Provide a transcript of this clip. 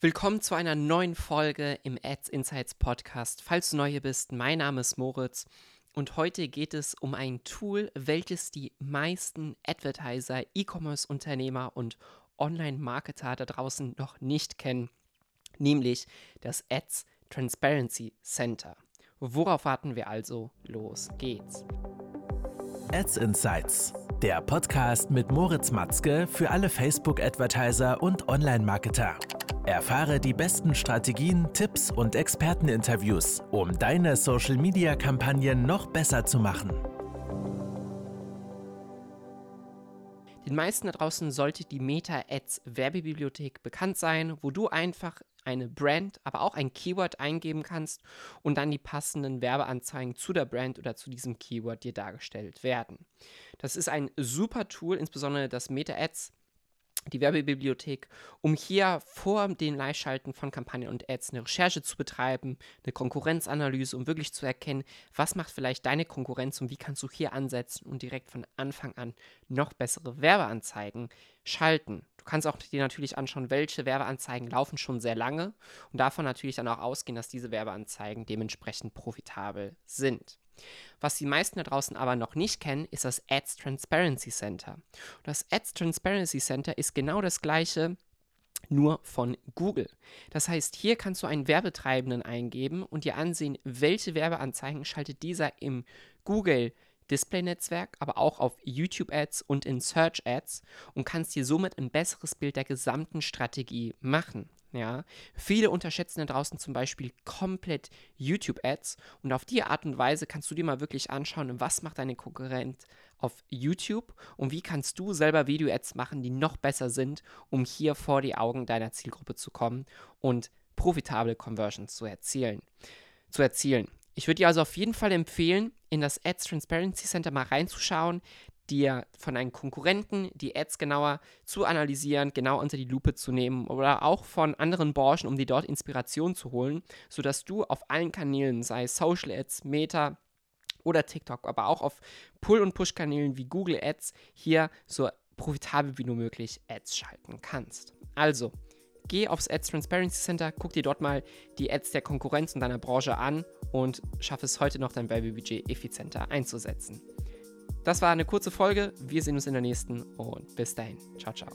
Willkommen zu einer neuen Folge im Ads Insights Podcast. Falls du neu hier bist, mein Name ist Moritz und heute geht es um ein Tool, welches die meisten Advertiser, E-Commerce-Unternehmer und Online-Marketer da draußen noch nicht kennen, nämlich das Ads Transparency Center. Worauf warten wir also? Los geht's. Ads Insights, der Podcast mit Moritz Matzke für alle Facebook-Advertiser und Online-Marketer. Erfahre die besten Strategien, Tipps und Experteninterviews, um deine Social-Media-Kampagnen noch besser zu machen. Den meisten da draußen sollte die Meta-Ads Werbebibliothek bekannt sein, wo du einfach eine Brand, aber auch ein Keyword eingeben kannst und dann die passenden Werbeanzeigen zu der Brand oder zu diesem Keyword dir dargestellt werden. Das ist ein super Tool, insbesondere das Meta-Ads die Werbebibliothek, um hier vor dem Live-Schalten von Kampagnen und Ads eine Recherche zu betreiben, eine Konkurrenzanalyse, um wirklich zu erkennen, was macht vielleicht deine Konkurrenz und wie kannst du hier ansetzen und direkt von Anfang an noch bessere Werbeanzeigen schalten. Du kannst auch dir natürlich anschauen, welche Werbeanzeigen laufen schon sehr lange und davon natürlich dann auch ausgehen, dass diese Werbeanzeigen dementsprechend profitabel sind. Was die meisten da draußen aber noch nicht kennen, ist das Ads Transparency Center. Das Ads Transparency Center ist genau das gleiche, nur von Google. Das heißt, hier kannst du einen Werbetreibenden eingeben und dir ansehen, welche Werbeanzeigen schaltet dieser im Google Display-Netzwerk, aber auch auf YouTube-Ads und in Search-Ads und kannst dir somit ein besseres Bild der gesamten Strategie machen. Ja, viele unterschätzen da draußen zum Beispiel komplett YouTube-Ads und auf die Art und Weise kannst du dir mal wirklich anschauen, was macht deine Konkurrent auf YouTube und wie kannst du selber Video-Ads machen, die noch besser sind, um hier vor die Augen deiner Zielgruppe zu kommen und profitable Conversions zu erzielen. Zu erzielen. Ich würde dir also auf jeden Fall empfehlen, in das Ads Transparency Center mal reinzuschauen, dir von einem Konkurrenten die Ads genauer zu analysieren, genau unter die Lupe zu nehmen oder auch von anderen Branchen, um dir dort Inspiration zu holen, sodass du auf allen Kanälen, sei es Social Ads, Meta oder TikTok, aber auch auf Pull- und Push-Kanälen wie Google Ads hier so profitabel wie nur möglich Ads schalten kannst. Also, geh aufs Ads Transparency Center, guck dir dort mal die Ads der Konkurrenz und deiner Branche an und schaff es heute noch dein Werbebudget effizienter einzusetzen. Das war eine kurze Folge. Wir sehen uns in der nächsten und bis dahin. Ciao, ciao.